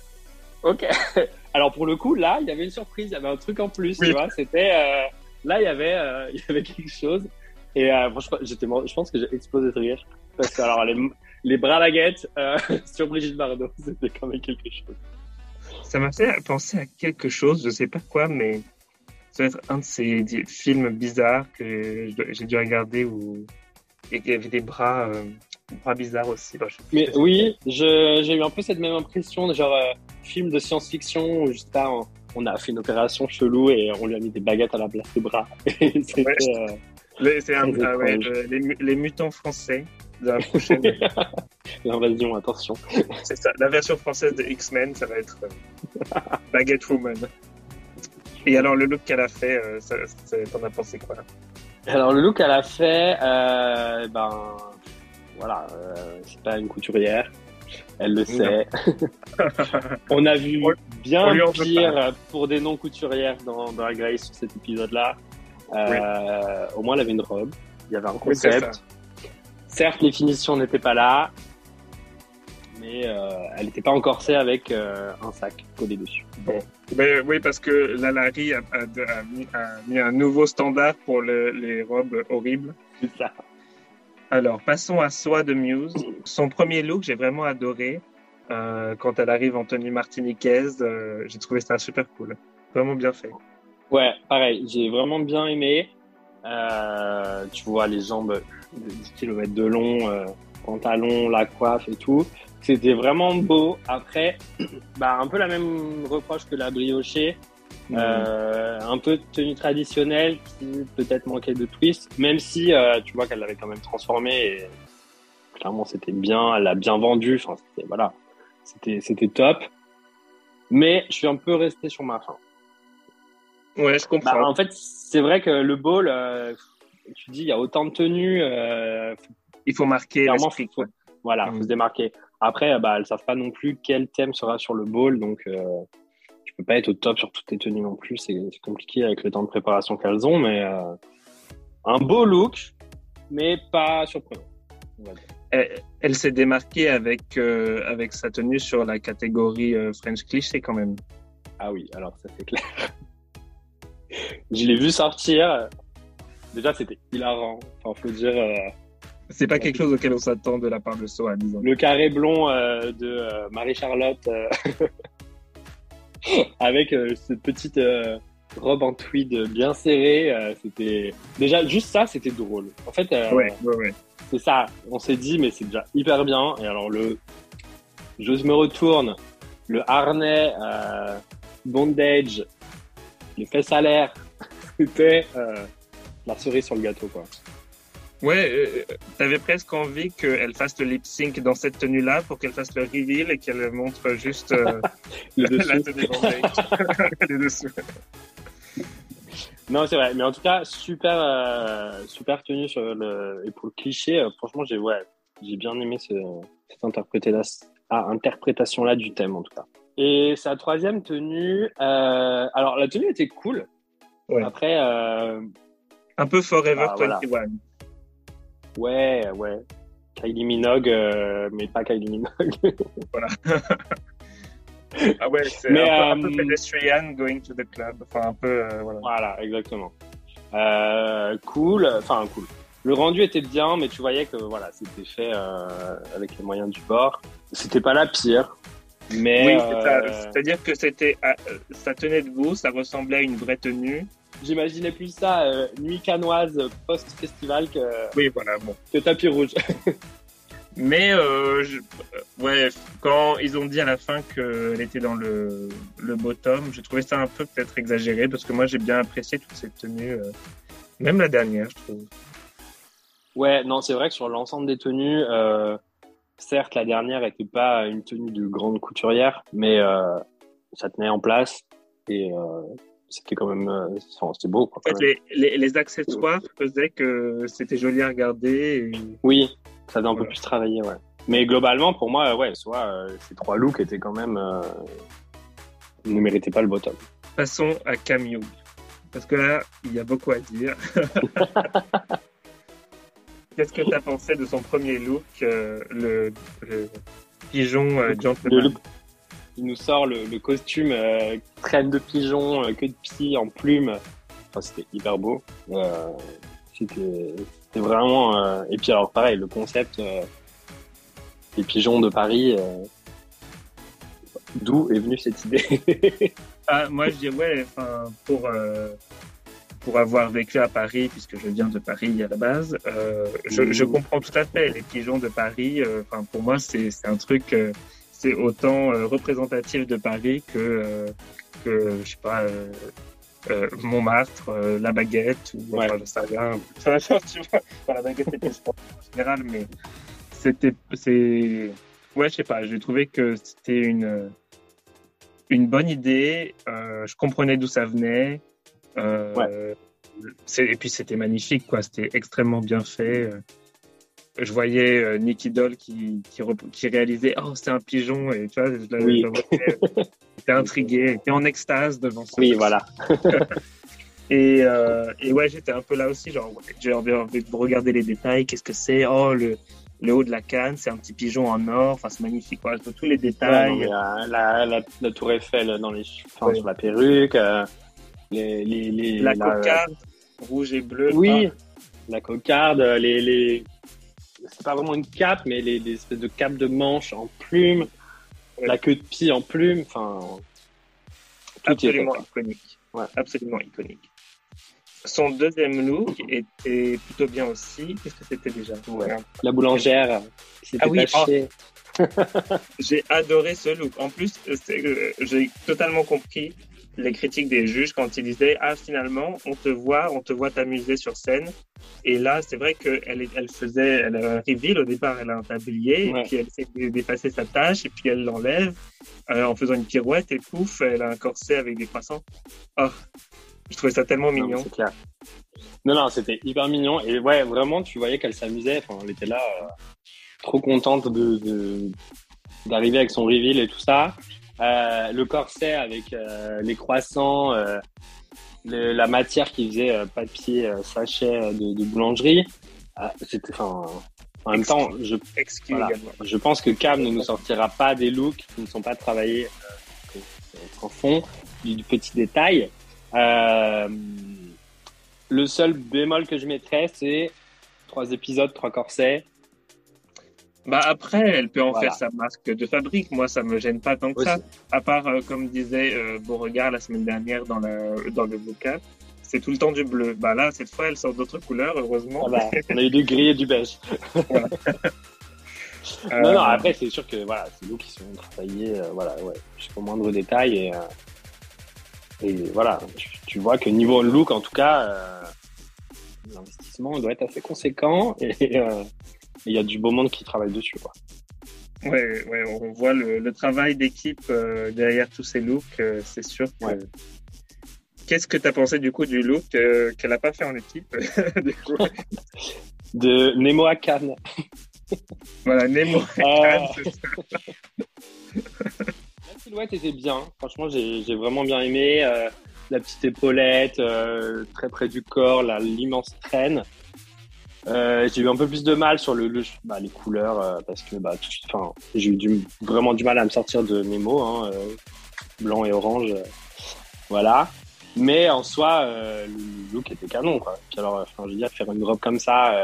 ok. [laughs] Alors pour le coup, là, il y avait une surprise, il y avait un truc en plus, Oui. tu vois. C'était euh, là, il y avait, euh, [laughs] il y avait quelque chose. Et euh, franchement, j'étais, je pense que j'ai explosé de rire parce que alors les, les bras baguettes euh, sur Brigitte Bardot, c'était quand même quelque chose. Ça m'a fait penser à quelque chose, je sais pas quoi, mais ça doit être un de ces films bizarres que j'ai dû regarder où il y avait des bras, euh, bras aussi. Bon, je sais plus Mais oui, j'ai eu un peu cette même impression de genre euh, film de science-fiction où pas, on, on a fait une opération chelou et on lui a mis des baguettes à la place des bras. [laughs] C'était, Ouais. euh, ah ouais, le- les, mu- les mutants français de la prochaine. [laughs] l'invasion, attention. c'est ça. La version française de X-Men, ça va être euh, Baguette Woman. Et alors le look qu'elle a fait, euh, t'en as pensé quoi? Alors le look qu'elle a fait, euh, ben voilà, euh, c'est pas une couturière, elle le sait. [laughs] on a vu bien pire pour des non couturières dans, dans la Grace sur cet épisode-là. Euh, Au moins elle avait une robe, il y avait un Oui, concept. Certes les finitions n'étaient pas là, mais euh, elle n'était pas encore corsée avec euh, un sac collé dessus. Mais oui, parce que la Larry a, a- a mis, a mis un nouveau standard pour le- les robes horribles. C'est ça. Alors, passons à Soi de Muse. Son premier look, j'ai vraiment adoré. Euh, quand elle arrive en tenue martiniquaise, euh, j'ai trouvé ça super cool. Vraiment bien fait. Ouais, pareil, j'ai vraiment bien aimé. Euh, tu vois les jambes de 10 km de long, pantalon, la coiffe et tout. C'était vraiment beau. Après, [clears throat] bah, un peu la même reproche que la briochée. Euh, un peu de tenue traditionnelle qui peut-être manquait de twist, même si euh, tu vois qu'elle l'avait quand même transformée et clairement c'était bien, elle l'a bien vendu, enfin c'était voilà, c'était c'était top. Mais je suis un peu resté sur ma fin. Ouais, je Bah, comprends. en fait, c'est vrai que le ball, euh, tu dis, il y a autant de tenues, euh, Il faut marquer clairement, faut, voilà, faut se démarquer. Après, bah, elles savent pas non plus quel thème sera sur le ball, donc euh, tu peux pas être au top sur toutes tes tenues non plus. C'est compliqué avec le temps de préparation qu'elles ont, mais euh, un beau look, mais pas surprenant. Elle, elle s'est démarquée avec, euh, avec sa tenue sur la catégorie euh, French cliché quand même. Ah oui, alors ça c'est clair. Je l'ai vu sortir. Déjà, c'était hilarant. Enfin, faut dire. euh, C'est pas quelque chose auquel on s'attend de la part de Soa, disons. Le carré blond euh, de euh, Marie-Charlotte euh, [laughs] [laughs] avec cette petite robe en tweed bien serrée. c'était déjà juste ça, c'était drôle. En fait, ouais, ouais, ouais. c'est ça. On s'est dit, mais c'est déjà hyper bien. Et alors le, je me retourne, le harnais, bondage, les fesses à l'air, [laughs] c'était la cerise sur le gâteau, quoi. Ouais, euh, t'avais presque envie qu'elle fasse le lip sync dans cette tenue-là pour qu'elle fasse le reveal et qu'elle montre juste euh, [laughs] la tenue [laughs] dessous. Non, c'est vrai. Mais en tout cas, super, euh, super tenue sur le et pour le cliché. franchement, j'ai ouais, j'ai bien aimé ce, cette interprétation-là, ah, interprétation-là du thème en tout cas. Et sa troisième tenue, alors la tenue était cool. Ouais. Après, un peu Forever 21. Bah, Ouais, ouais. Kylie Minogue, euh, mais pas Kylie Minogue. [laughs] voilà. ah ouais, c'est un, peu, un peu euh, pedestrian going to the club. Enfin, un peu, euh, voilà. Voilà, exactement. cool, enfin cool. Le rendu était bien, mais tu voyais que voilà, c'était fait avec les moyens du bord. C'était pas la pire, mais oui, c'est-à-dire que c'était, ça tenait debout, ça ressemblait à une vraie tenue, J'imaginais plus ça, euh, nuit canoise post-festival que, oui, voilà, bon. que tapis rouge. [laughs] Mais euh, euh, ouais, quand ils ont dit à la fin qu'elle était dans le, le bottom, j'ai trouvé ça un peu peut-être exagéré parce que moi j'ai bien apprécié toute cette tenue, même la dernière, je trouve. Ouais, non, c'est vrai que sur l'ensemble des tenues, certes la dernière n'était pas une tenue de grande couturière, mais ça tenait en place et c'était quand même euh, c'était beau. Quoi, en fait, les, les, accessoires faisaient que c'était joli à regarder. Oui, ça doit un peu plus travailler, ouais. Mais globalement, pour moi, ouais, soit euh, ces trois looks étaient quand même euh, ne méritaient pas le bottom. Passons à Camille, parce que là, il y a beaucoup à dire. [laughs] Qu'est-ce que tu as pensé de son premier look, le, pigeon gentleman? Il nous sort le, costume euh, crème de pigeon, euh, que de pied en plume. Enfin, c'était hyper beau. Euh, c'était vraiment. Et puis alors pareil, le concept des pigeons de Paris. D'où est venue cette idée? [laughs] Ah, Moi, je dirais, ouais, pour, pour avoir vécu à Paris, puisque je viens de Paris à la base, je, je, mmh. comprends tout à fait. Les pigeons de Paris, enfin pour moi, c'est un truc c'est autant euh, représentatif de Paris que, euh, que je sais pas, euh, Montmartre, la baguette, ou ouais. [laughs] enfin, je sais rien. tu vois, la baguette était en général, mais c'était, c'est, ouais, je sais pas, j'ai trouvé que c'était une, une bonne idée. je comprenais d'où ça venait. Ouais. Et puis c'était magnifique, quoi. C'était extrêmement bien fait je voyais euh, Nicky Doll qui, qui, qui réalisait Oh, c'est un pigeon. Et tu vois, je l'avais j'étais intrigué, j'étais en extase devant ça. Oui, voilà. [laughs] et, euh, et ouais, j'étais un peu là aussi. Genre, j'ai envie, de regarder les détails. Qu'est-ce que c'est Oh, le, le haut de la canne, c'est un petit pigeon en or. Enfin, c'est magnifique. Quoi. Tous les détails. Euh, la, la, la, tour Eiffel dans les, enfin, sur la perruque. Euh, les, les, les, la, cocarde rouge et bleu. Oui, la cocarde, les, les, c'est pas vraiment une cape, mais les, espèces de capes de manches en plume, la queue de pie en plume, enfin. Absolument iconique. Absolument iconique. Son deuxième look était plutôt bien aussi. Qu'est-ce que c'était déjà? La boulangère. Ah oui, oh. [laughs] j'ai adoré ce look. En plus, euh, j'ai totalement compris les critiques des juges quand ils disaient ah finalement on te voit on te voit t'amuser sur scène. Et là c'est vrai qu'elle elle faisait elle a un reveal. Au départ elle a un tablier et puis elle essaie d'effacer sa tâche et puis elle l'enlève euh, en faisant une pirouette et pouf elle a un corset avec des croissants. Oh je trouvais ça tellement mignon. c'est clair. Non non c'était hyper mignon. Et ouais vraiment tu voyais qu'elle s'amusait. Enfin elle était là euh, trop contente de d'arriver avec son reveal et tout ça euh, le corset avec euh, les croissants, euh, la matière qui faisait papier sachet de, de boulangerie. C'était, enfin, en même temps, je, je pense que Cam ne nous sortira pas des looks qui ne sont pas travaillés en fond du, petit détail. le seul bémol que je mettrais, c'est trois épisodes, trois corsets. Bah après, elle peut en faire sa marque de fabrique. Moi, ça me gêne pas tant que ça. À part, euh, comme disait euh, Beauregard la semaine dernière dans, la, dans le vocal, c'est tout le temps du bleu. Bah là, cette fois, elle sort d'autres couleurs, heureusement. Ah bah, on a eu du gris et du beige. [laughs] non, non, euh, après, c'est sûr que voilà, c'est nous qui sont travaillés euh, voilà, ouais, jusqu'au moindre détail. Et, et voilà, tu, vois que niveau look, en tout cas, l'investissement doit être assez conséquent. Et il y a du beau monde qui travaille dessus. Quoi. Ouais, ouais, on voit le, travail d'équipe euh, derrière tous ces looks, euh, c'est sûr. Qu'est-ce que tu as pensé du coup du look euh, qu'elle n'a pas fait en équipe [laughs] [laughs] De Nemo à Cannes. [laughs] voilà, Nemo à Cannes, c'est ça. La silhouette était bien. Franchement, j'ai vraiment bien aimé. la petite épaulette, très près du corps, l'immense traîne. Euh, j'ai eu un peu plus de mal sur le, le bah, les couleurs euh, parce que bah, enfin, j'ai eu vraiment du mal à me sortir de mes mots, hein, euh, blanc et orange, euh, voilà. Mais en soi, le look était canon, quoi. alors, enfin, je veux dire, faire une robe comme ça,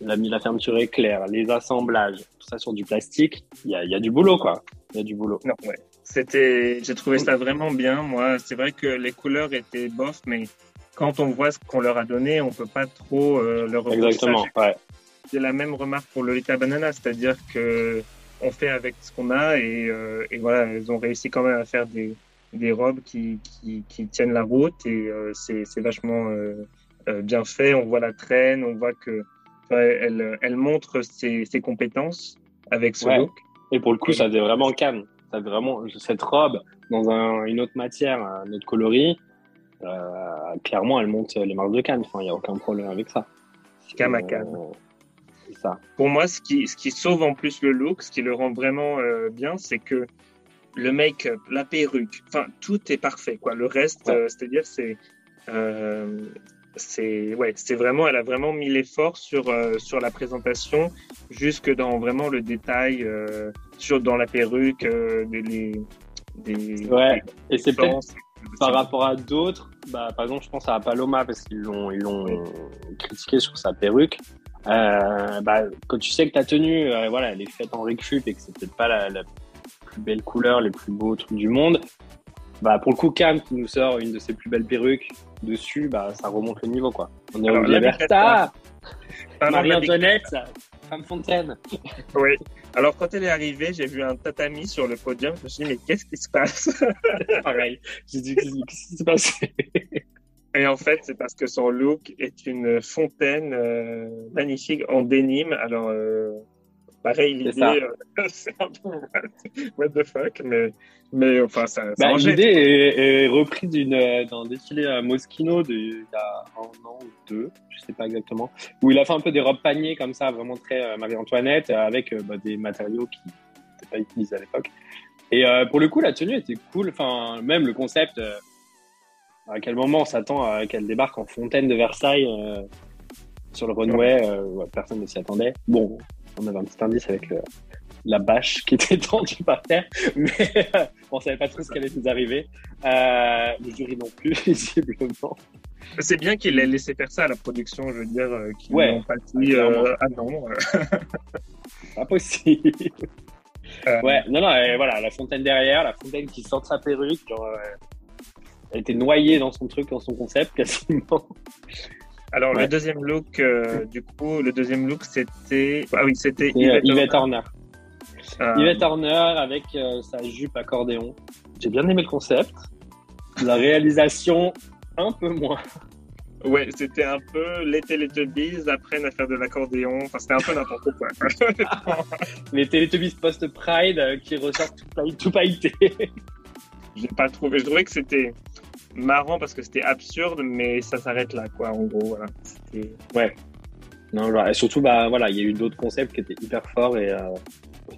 la, la fermeture éclair, les assemblages, tout ça sur du plastique, il y a, y a du boulot, quoi. Il y a du boulot. Non, ouais. C'était, j'ai trouvé ça vraiment bien. Moi, c'est vrai que les couleurs étaient bof, mais quand on voit ce qu'on leur a donné, on peut pas trop euh, leur Exactement, ouais. C'est la même remarque pour Lolita Banana, c'est-à-dire que on fait avec ce qu'on a et, euh, et, voilà, elles ont réussi quand même à faire des, des robes qui, qui, qui tiennent la route et euh, c'est vachement euh, euh, bien fait. On voit la traîne, on voit que elle, elle montre ses, ses compétences avec ce look. Et pour le coup, ça faisait vraiment calme. Ça vraiment cette robe dans un, une autre matière, un autre coloris euh, clairement, elle monte les marques de Cannes. Enfin, il n'y a aucun problème avec ça. Cam à Cannes. Euh, ça. Pour moi, ce qui, ce qui sauve en plus le look, ce qui le rend vraiment euh, bien, c'est que le make-up, la perruque, enfin, tout est parfait. Quoi. Le reste, c'est-à-dire, c'est. c'est ouais, c'est vraiment, elle a vraiment mis l'effort sur sur la présentation, jusque dans vraiment le détail, sur dans la perruque, les, des, ouais. et c'est peut-être par rapport à d'autres, bah, par exemple, je pense à Paloma parce qu'ils l'ont, ils l'ont critiqué sur sa perruque. Euh, bah, quand tu sais que ta tenue, euh, voilà, elle est faite en récup et que c'est peut-être pas la, la, plus belle couleur, les plus beaux trucs du monde, bah, pour le coup, Cam qui nous sort une de ses plus belles perruques dessus, bah, ça remonte le niveau, quoi. On est au Bertha, Marie-Antoinette, Femme Fontaine. Oui. Alors, quand elle est arrivée, j'ai vu un tatami sur le podium. Je me suis dit, mais qu'est-ce qui se passe? [laughs] Pareil. J'ai dit, qu'est-ce qui se passe Et en fait, c'est parce que son look est une fontaine euh, magnifique en dénime. Alors, euh, pareil, l'idée, euh, [laughs] c'est un peu what the fuck, mais, mais enfin, ça, bah, L'idée est, est reprise d'une, d'un défilé à Moschino il y a un an ou deux, je sais pas exactement, où il a fait un peu des robes paniers comme ça, vraiment très Marie-Antoinette, avec bah, des matériaux qui n'étaient pas utilisés à l'époque. Et pour le coup, la tenue était cool. Enfin, même le concept, à quel moment on s'attend à qu'elle débarque en fontaine de Versailles euh, sur le runway euh, Personne ne s'y attendait. Bon, on avait un petit indice avec la bâche qui [laughs] était tendue par terre, mais on savait pas trop ce qui allait nous arriver. Euh, le jury non plus, [laughs] visiblement. C'est bien qu'il ait laissé faire ça à la production, je veux dire, qu'ils ouais, n'ont pas dit ah non. pas possible. Ouais, non, non, voilà, la fontaine derrière, la fontaine qui sort de sa perruque, genre, elle était noyée dans son truc, dans son concept, quasiment. Alors, le deuxième look, euh, du coup, le deuxième look, c'était. Ah oui, c'était Yvette, Yvette, Horner. Euh, Yvette Horner avec euh, sa jupe accordéon. J'ai bien aimé le concept. La réalisation, un peu moins. Ouais, c'était un peu les Teletubbies apprennent à faire de l'accordéon. Enfin, c'était un peu n'importe quoi. [laughs] les Teletubbies post-Pride qui ressortent tout, tout pailletés. J'ai pas trouvé. Je trouvais que c'était marrant parce que c'était absurde, mais ça s'arrête là, quoi. En gros, voilà. Ouais. Non, et surtout, bah voilà, il y a eu d'autres concepts qui étaient hyper forts et euh,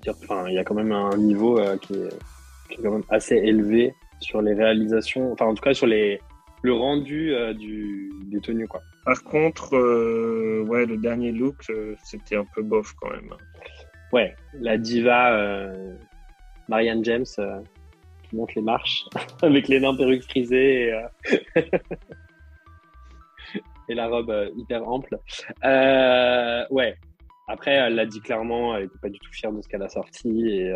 enfin, il y a quand même un niveau euh, qui, est, qui, est, quand même assez élevé sur les réalisations, enfin en tout cas sur les le rendu euh, du des tenues, quoi. Par contre, euh, ouais, le dernier look, euh, c'était un peu bof quand même. Ouais, la diva Marianne James monte les marches [laughs] avec les nains perruques frisées. Et, euh, [laughs] et la robe hyper ample. ouais. Après, elle l'a dit clairement, elle n'était pas du tout fière de ce qu'elle a sorti et,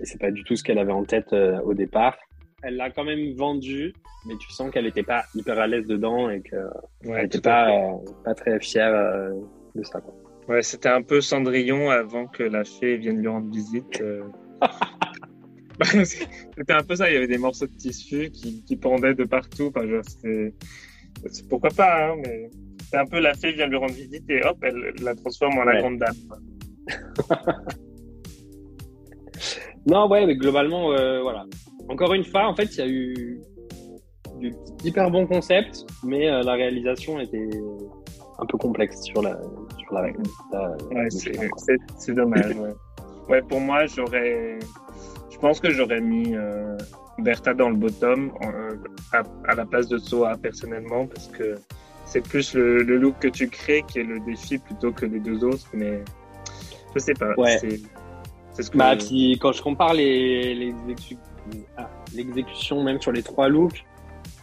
et c'est pas du tout ce qu'elle avait en tête au départ. Elle l'a quand même vendu, mais tu sens qu'elle n'était pas hyper à l'aise dedans et qu'elle n'était pas, pas très fière de ça. Quoi. Ouais, c'était un peu Cendrillon avant que la fée vienne lui rendre visite. [laughs] [laughs] C'était un peu ça, il y avait des morceaux de tissu qui, qui pendaient de partout. Enfin, c'est pourquoi pas, hein, mais c'est un peu la fée vient lui rendre visite et hop, elle, la transforme en la grande dame. [laughs] non, ouais, mais globalement, euh, voilà. Encore une fois, en fait, il y a eu du hyper bon concept, mais euh, la réalisation était un peu complexe sur la, sur la règle. ouais, c'est dommage. ouais. ouais, pour moi, j'aurais pense que j'aurais mis euh, Bertha dans le bottom euh, à, la place de Soa personnellement parce que c'est plus le, look que tu crées qui est le défi plutôt que les deux autres. Mais je sais pas. Ouais. C'est ce que bah, puis, quand je compare les, ah, l'exécution même sur les trois looks,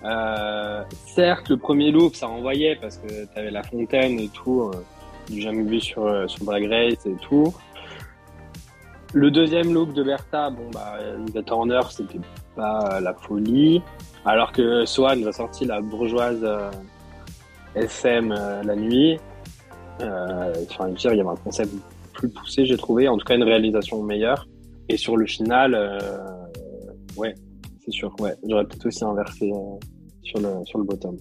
euh, certes, le premier look, ça envoyait parce que tu avais la fontaine et tout, du jamais vu sur, sur Drag Race et tout. Le deuxième look de Bertha, bon, bah, Yvette Turner, c'était pas la folie. Alors que Swan a sorti la bourgeoise euh, SM euh, la nuit. Euh, enfin, il y avait un concept plus poussé, j'ai trouvé. En tout cas, une réalisation meilleure. Et sur le final, ouais, c'est sûr. Ouais, j'aurais peut-être aussi inversé sur, le, sur le bottom.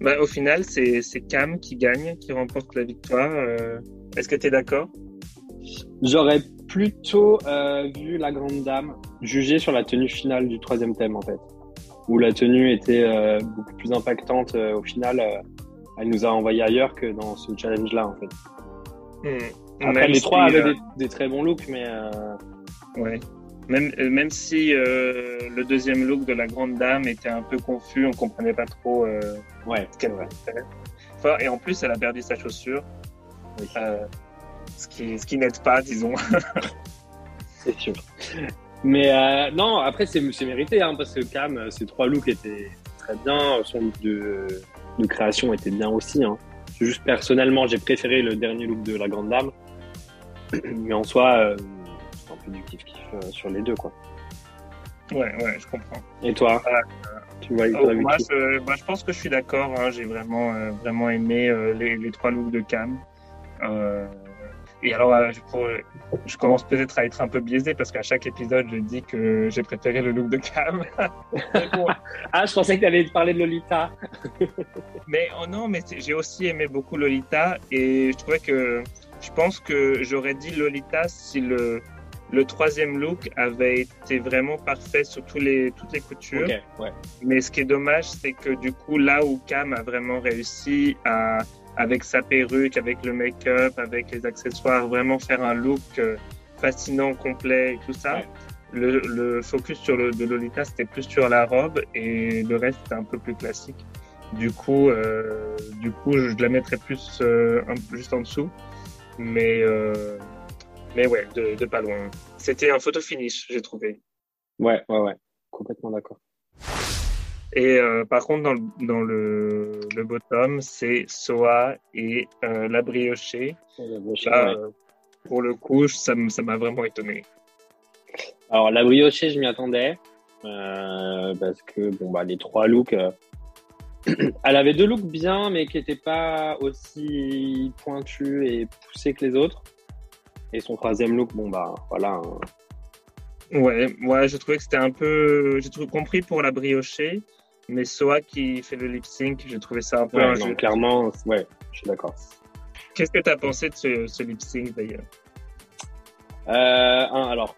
Bah, au final, c'est Cam qui gagne, qui remporte la victoire. Est-ce que tu es d'accord? J'aurais plutôt euh, vu la grande dame juger sur la tenue finale du troisième thème en fait, où la tenue était euh, beaucoup plus impactante euh, au final. elle nous a envoyé ailleurs que dans ce challenge là en fait. Hmm. Après les trois avaient des, très bons looks, mais ouais. Même, même si le deuxième look de la grande dame était un peu confus, on comprenait pas trop ouais, ce qu'elle Et en plus, elle a perdu sa chaussure ce qui, ce qui n'aide pas, disons. [laughs] c'est sûr. Mais euh, non, après, c'est mérité, hein, parce que Cam, euh, ses trois looks étaient très bien, son look de, de création était bien aussi. Hein. Juste personnellement, j'ai préféré le dernier look de la Grande Dame. [clears throat] Mais en soi, euh, c'est un peu du kiff-kiff euh, sur les deux, quoi. Ouais, ouais, je comprends. Et toi tu vois, oh, moi, je, moi, je pense que je suis d'accord. Hein, j'ai vraiment, vraiment aimé les, les, trois looks de Cam. Euh, et alors, euh, je, commence peut-être à être un peu biaisé parce qu'à chaque épisode, je dis que j'ai préféré le look de Cam. [laughs] ah, je pensais que tu allais parler de Lolita. [laughs] mais oh non, mais j'ai aussi aimé beaucoup Lolita et je trouvais que je pense que j'aurais dit Lolita si le, le troisième look avait été vraiment parfait sur tous les, toutes les coutures. ouais. Mais ce qui est dommage, c'est que du coup, là où Cam a vraiment réussi à avec sa perruque, avec le make-up, avec les accessoires, vraiment faire un look euh, fascinant, complet et tout ça. Le, focus sur le, de Lolita, c'était plus sur la robe et le reste, c'était un peu plus classique. Du coup, euh, du coup, je la mettrais plus euh, juste en dessous. Mais, mais ouais, de, de pas loin. C'était un photo finish, j'ai trouvé. Ouais, ouais, ouais. Complètement d'accord. Et euh, par contre, dans le, dans le, le bottom, c'est Soa et euh, la briochée. Euh, pour le coup, ça m'a vraiment étonné. Alors, la briochée, je m'y attendais. Parce que bon, bah, les trois looks. [clears throat] Elle avait deux looks bien, mais qui n'étaient pas aussi pointus et poussés que les autres. Et son troisième look, bon, bah voilà. Hein. Ouais, ouais, je trouvais que c'était un peu. J'ai compris pour la briochée. Mais Soa qui fait le lip sync, j'ai trouvé ça un peu ouais, clairement, ouais, je suis d'accord. Qu'est-ce que tu as pensé de ce, lip sync d'ailleurs? Euh, Alors,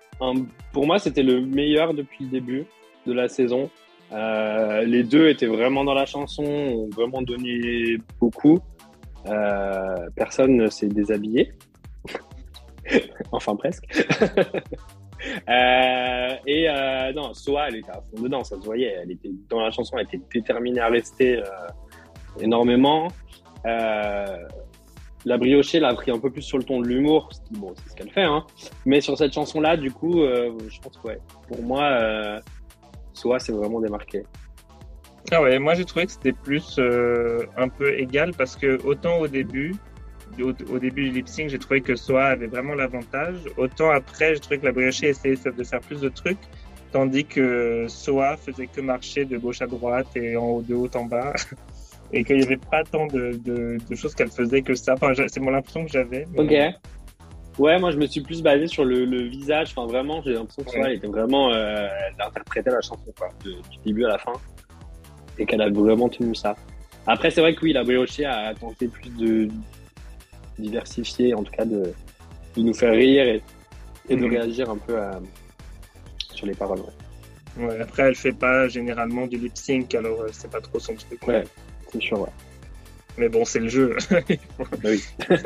pour moi, c'était le meilleur depuis le début de la saison. Euh, les deux étaient vraiment dans la chanson, ont vraiment donné beaucoup. Euh, personne ne s'est déshabillé. [laughs] enfin, presque. [laughs] Euh, et euh, non, Soa, elle était à fond dedans, ça se voyait. Elle était dans la chanson, elle était déterminée à rester euh, énormément. La briochée l'a pris un peu plus sur le ton de l'humour, bon, c'est ce qu'elle fait. Hein. Mais sur cette chanson-là, du coup, je pense que pour moi, Soa, c'est vraiment démarqué. Ah ouais, moi j'ai trouvé que c'était plus un peu égal parce que autant au début, au, début du lip sync, j'ai trouvé que Soa avait vraiment l'avantage, autant après, j'ai trouvé que la briochée essayait de faire plus de trucs, tandis que Soa faisait que marcher de gauche à droite et en haut, de haut en bas. [laughs] et qu'il n'y avait pas tant de, de, de choses qu'elle faisait que ça. Enfin, c'est mon impression que j'avais. Ok. Ouais, moi je me suis plus basé sur le, le visage. Enfin, vraiment, j'ai l'impression que ouais. était vraiment. Euh, elle interprétait la chanson, quoi, du début à la fin. Et qu'elle a vraiment tenu ça. Après, c'est vrai que oui, la briochée a tenté plus de diversifier, en tout cas de, de nous faire rire et, et de mhm. réagir un peu à, sur les paroles. Ouais. ouais. après, elle fait pas généralement du lip sync, alors euh, c'est pas trop son truc. Ouais, c'est sûr, ouais. Mais bon, c'est le jeu. [laughs] oui. [laughs]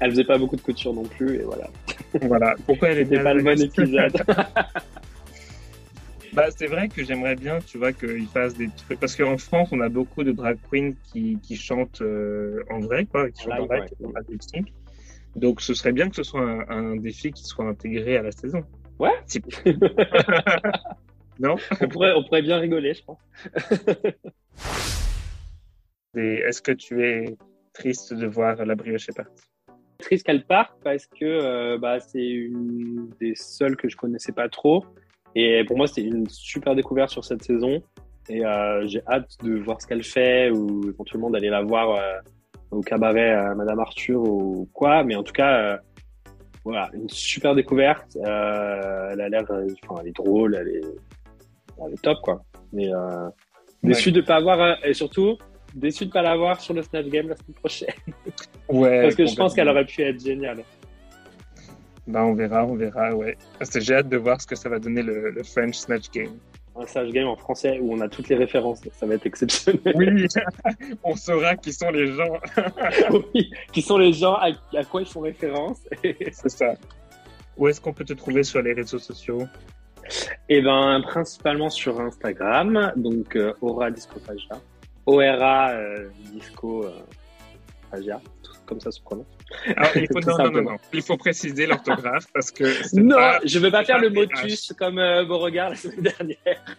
elle faisait pas beaucoup de couture non plus, et voilà. Voilà. Pourquoi elle était pas le bon épisode [laughs] Bah, c'est vrai que j'aimerais bien, tu vois, qu'ils fassent des trucs. Parce qu'en France, on a beaucoup de drag queens qui, qui chantent euh, en vrai, quoi, qui chantent en vrai, Donc, ce serait bien que ce soit un, un, défi qui soit intégré à la saison. Ouais. [laughs] non? On pourrait, on pourrait bien rigoler, je pense. [laughs] Est-ce que tu es triste de voir la brioche partie Triste qu'elle parte parce que euh, bah, c'est une des seules que je connaissais pas trop. Et pour moi, c'était une super découverte sur cette saison. Et euh, j'ai hâte de voir ce qu'elle fait ou éventuellement d'aller la voir euh, au cabaret à Madame Arthur ou quoi. Mais en tout cas, euh, voilà, une super découverte. Euh, elle a l'air, enfin, elle est drôle, elle est, elle est top quoi. Mais déçu ouais. de pas avoir et surtout déçu de pas la voir sur le Snatch Game la semaine prochaine. Ouais. [laughs] Parce que je pense qu'elle aurait pu être géniale. Bah, on verra, on verra, ouais. J'ai hâte de voir ce que ça va donner le, le, French Snatch Game. Un Snatch Game en français où on a toutes les références, ça va être exceptionnel. Oui, [laughs] [laughs] on saura qui sont les gens. [laughs] oui, qui sont les gens, à, à quoi ils font référence. C'est ça. Où est-ce qu'on peut te trouver sur les réseaux sociaux? Eh ben, principalement sur Instagram, donc euh, Aura Disco Fagia. ORA euh, Disco euh, Fagia, comme ça se prononce. Alors, il, faut, [laughs] non, non, non, non, il faut préciser l'orthographe parce que. Non, pas, je ne veux pas faire le motus comme euh, Beauregard la semaine dernière. [laughs]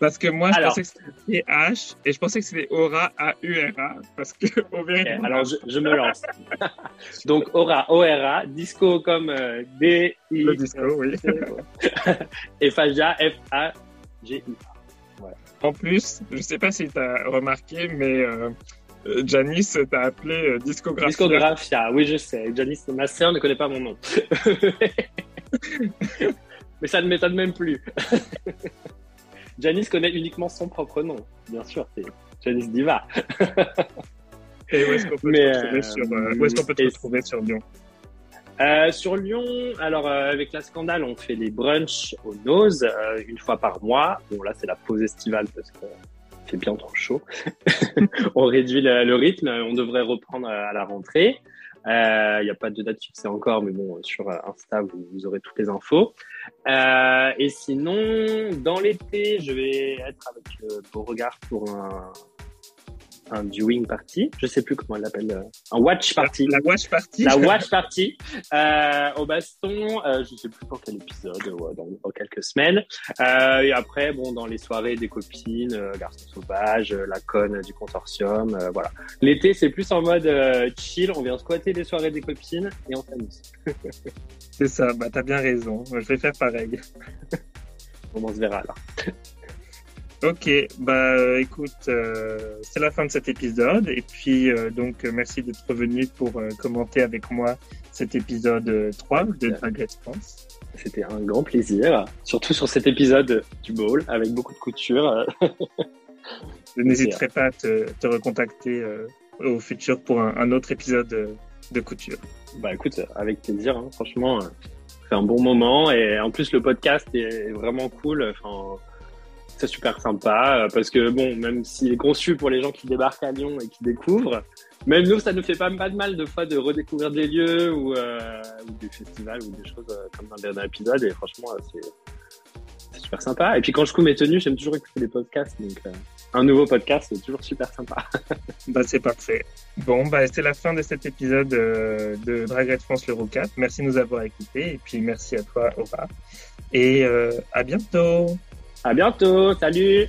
Parce que moi, je alors, pensais que c'était H et je pensais que c'était Aura A-U-R-A parce que [laughs] au okay, Alors, je, je, me lance. Donc, Aura, O-R-A, Disco comme euh, D-I. Le disco, oui. et Faja, F-A-G-I. Voilà. En plus, je ne sais pas si tu as remarqué, mais. Euh, Janice t'a appelé euh, Discographia. Discographia, oui, je sais. Janice, ma sœur ne connaît pas mon nom. [laughs] Mais ça ne m'étonne même plus. [laughs] Janice connaît uniquement son propre nom, bien sûr, c'est Janice Diva. [laughs] Et où est-ce qu'on peut, te retrouver sur, euh, où est-ce qu'on peut te retrouver sur Lyon? Euh, sur Lyon, alors euh, avec la scandale, on fait les brunchs au Nose euh, une fois par mois. Bon là, c'est la pause estivale parce que bien trop chaud. [laughs] on réduit le, rythme. On devrait reprendre à la rentrée. Il euh, n'y a pas de date fixée encore, mais bon, sur Insta, vous, aurez toutes les infos. Euh, et sinon, dans l'été, je vais être avec euh, Beauregard pour un, un viewing party, je sais plus comment elle l'appelle, euh, un watch party. La, la, watch party. La [laughs] watch party euh, au baston. Euh, je sais plus pour quel épisode, ouais, dans, dans, quelques semaines. Euh, et après, bon, dans les soirées des copines, euh, garçons sauvages, euh, la conne du consortium, voilà. L'été, c'est plus en mode chill. On vient squatter les soirées des copines et on s'amuse. c'est ça. Bah t'as bien raison. Je vais faire pareil. [laughs] on se verra alors. Ok, bah écoute, euh, c'est la fin de cet épisode et puis euh, donc merci d'être revenu pour euh, commenter avec moi cet épisode 3 de Drag France. C'était un grand plaisir, surtout sur cet épisode du bowl avec beaucoup de couture. [laughs] Je n'hésiterai pas à te, te recontacter au futur pour un, un, autre épisode de couture. Bah écoute, avec plaisir, hein. franchement, c'est un bon moment et en plus le podcast est vraiment cool. Enfin, c'est super sympa parce que bon, même s'il est conçu pour les gens qui débarquent à Lyon et qui découvrent, même nous, ça nous fait pas, de mal de fois de redécouvrir des lieux ou, euh, des festivals ou des choses euh, comme dans le dernier épisode. Et franchement, c'est super sympa. Et puis quand je couds mes tenues, j'aime toujours écouter des podcasts. Donc euh, un nouveau podcast, c'est toujours super sympa. [laughs] bah c'est parfait. Bon, bah c'est la fin de cet épisode euh, de Drag Race France l'Euro 4. Merci de nous avoir écoutés et puis merci à toi, Aura. Et euh, à bientôt. À bientôt. Salut.